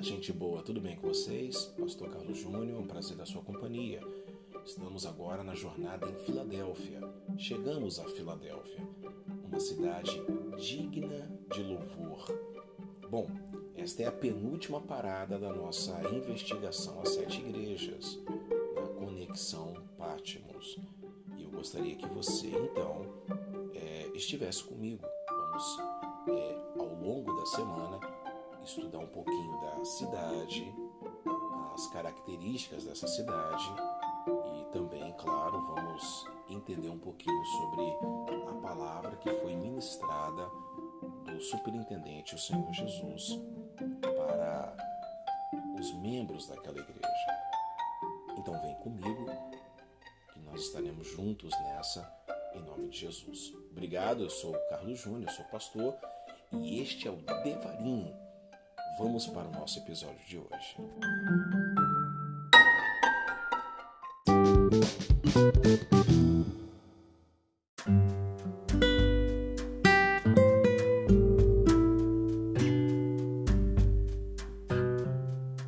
Olá, gente boa, tudo bem com vocês? Pastor Carlos Júnior, um prazer da sua companhia. Estamos agora na jornada em Filadélfia. Chegamos a Filadélfia, uma cidade digna de louvor. Bom, esta é a penúltima parada da nossa investigação às sete igrejas, na Conexão Patmos. E eu gostaria que você, então, é, estivesse comigo. Vamos, é, ao longo da semana, estudar um pouquinho da cidade, as características dessa cidade e também, claro, vamos entender um pouquinho sobre a palavra que foi ministrada do superintendente, o Senhor Jesus, para os membros daquela igreja. Então vem comigo que nós estaremos juntos nessa em nome de Jesus. Obrigado, eu sou Carlos Júnior, sou pastor e este é o Devarim Vamos para o nosso episódio de hoje.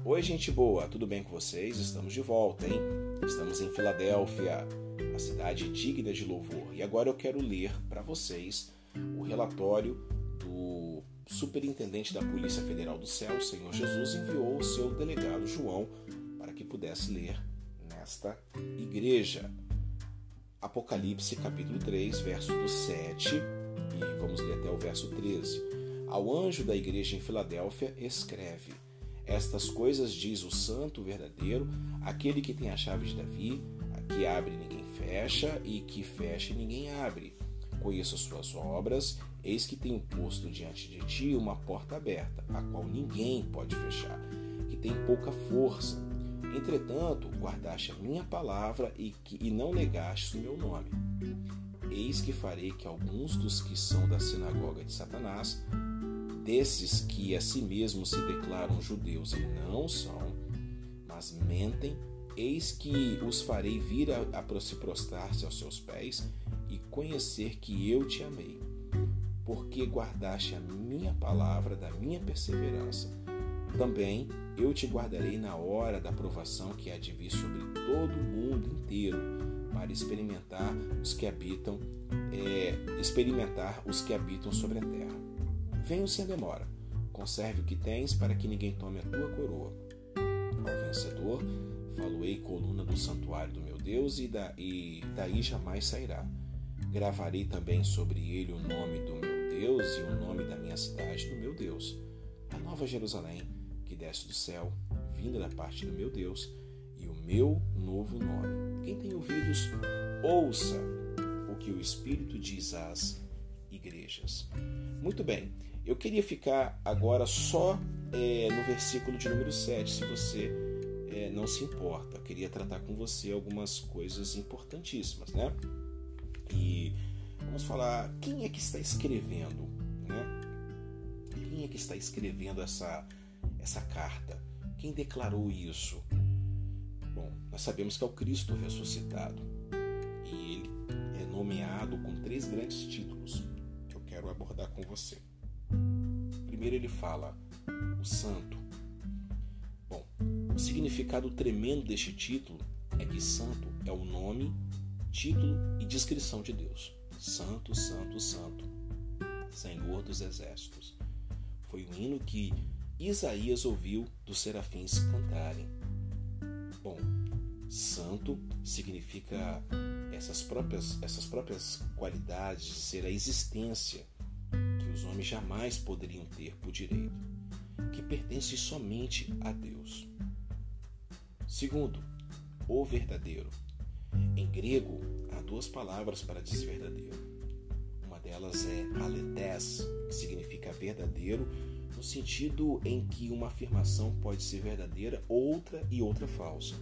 Oi, gente boa, tudo bem com vocês? Estamos de volta, hein? Estamos em Filadélfia, a cidade digna de louvor. E agora eu quero ler para vocês o relatório do superintendente da Polícia Federal do Céu, Senhor Jesus, enviou o seu delegado João para que pudesse ler nesta igreja. Apocalipse capítulo 3, verso do 7, e vamos ler até o verso 13. Ao anjo da igreja em Filadélfia, escreve: Estas coisas diz o santo verdadeiro, aquele que tem a chave de Davi, que abre ninguém fecha, e que fecha ninguém abre. Conheço as suas obras Eis que tenho posto diante de ti uma porta aberta, a qual ninguém pode fechar, que tem pouca força. Entretanto, guardaste a minha palavra e, que, e não negaste o meu nome. Eis que farei que alguns dos que são da sinagoga de Satanás, desses que a si mesmos se declaram judeus e não são, mas mentem, eis que os farei vir a, a se prostrar-se aos seus pés e conhecer que eu te amei porque guardaste a minha palavra da minha perseverança. Também eu te guardarei na hora da provação que há de vir sobre todo o mundo inteiro, para experimentar os que habitam, é, experimentar os que habitam sobre a terra. Venho sem demora. Conserve o que tens, para que ninguém tome a tua coroa. Ao vencedor, faloei coluna do santuário do meu Deus, e, da, e daí jamais sairá. Gravarei também sobre ele o nome do meu Deus e o nome da minha cidade do meu Deus, a Nova Jerusalém, que desce do céu, vinda da parte do meu Deus, e o meu novo nome. Quem tem ouvidos, ouça o que o Espírito diz às igrejas. Muito bem, eu queria ficar agora só é, no versículo de número 7, se você é, não se importa. Eu queria tratar com você algumas coisas importantíssimas, né? E vamos falar quem é que está escrevendo, né? Quem é que está escrevendo essa essa carta? Quem declarou isso? Bom, nós sabemos que é o Cristo ressuscitado e ele é nomeado com três grandes títulos que eu quero abordar com você. Primeiro ele fala o Santo. Bom, o significado tremendo deste título é que Santo é o nome, título e descrição de Deus. Santo, Santo, Santo, Senhor dos Exércitos. Foi o hino que Isaías ouviu dos serafins cantarem. Bom, santo significa essas próprias, essas próprias qualidades de ser a existência que os homens jamais poderiam ter por direito, que pertence somente a Deus. Segundo, o verdadeiro. Em grego, duas palavras para dizer verdadeiro. Uma delas é aletes, que significa verdadeiro, no sentido em que uma afirmação pode ser verdadeira, outra e outra falsa.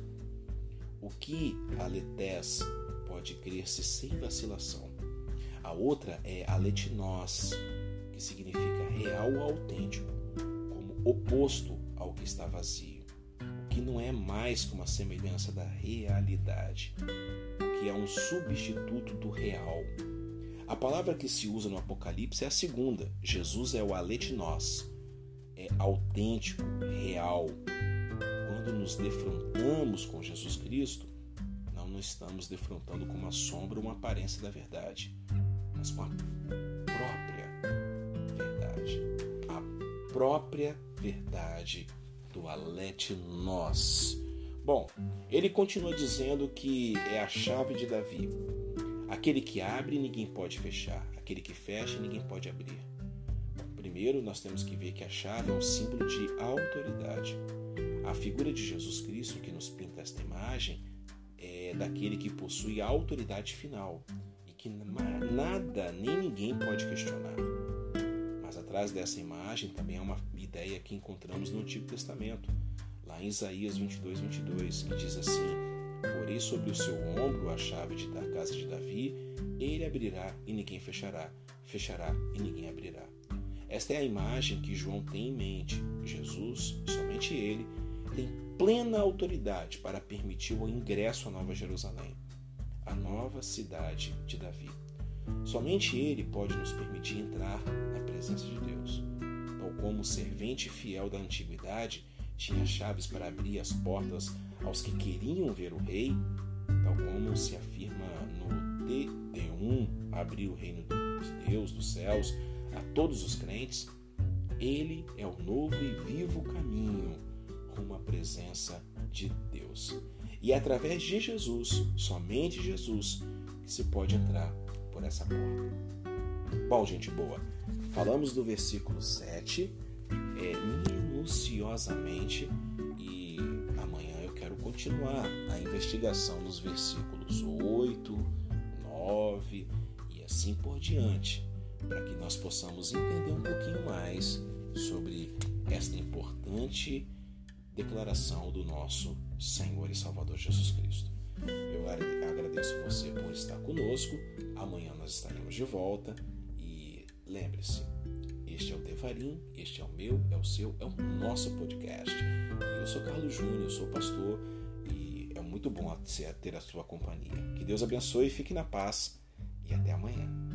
O que aletes pode crer-se sem vacilação. A outra é aletinos, que significa real ou autêntico, como oposto ao que está vazio que não é mais que uma semelhança da realidade, que é um substituto do real. A palavra que se usa no Apocalipse é a segunda. Jesus é o aletinos, é autêntico, real. Quando nos defrontamos com Jesus Cristo, não nos estamos defrontando com uma sombra ou uma aparência da verdade, mas com a própria verdade. A própria verdade do Alete Nós. Bom, ele continua dizendo que é a chave de Davi. Aquele que abre, ninguém pode fechar. Aquele que fecha, ninguém pode abrir. Primeiro, nós temos que ver que a chave é um símbolo de autoridade. A figura de Jesus Cristo que nos pinta esta imagem é daquele que possui a autoridade final e que nada nem ninguém pode questionar. Mas atrás dessa imagem também há uma ideia que encontramos no Antigo Testamento, em Isaías 22, 22, que diz assim: Porei sobre o seu ombro a chave da casa de Davi, ele abrirá e ninguém fechará, fechará e ninguém abrirá. Esta é a imagem que João tem em mente. Jesus, somente ele, tem plena autoridade para permitir o ingresso à Nova Jerusalém, a nova cidade de Davi. Somente ele pode nos permitir entrar na presença de Deus. Tal como o servente fiel da antiguidade tinha chaves para abrir as portas aos que queriam ver o rei, tal como se afirma no TD1, abrir o reino de Deus, dos céus, a todos os crentes, ele é o novo e vivo caminho rumo à presença de Deus. E é através de Jesus, somente Jesus, que se pode entrar por essa porta. Bom, gente boa, falamos do versículo 7 é, minuciosamente e amanhã eu quero continuar a investigação dos versículos 8, 9 e assim por diante para que nós possamos entender um pouquinho mais sobre esta importante declaração do nosso Senhor e Salvador Jesus Cristo. Eu agradeço você por estar conosco. Amanhã nós estaremos de volta e lembre-se, este é o Devarim, este é o meu, é o seu, é o nosso podcast. E eu sou Carlos Júnior, sou pastor e é muito bom ter a sua companhia. Que Deus abençoe, fique na paz e até amanhã.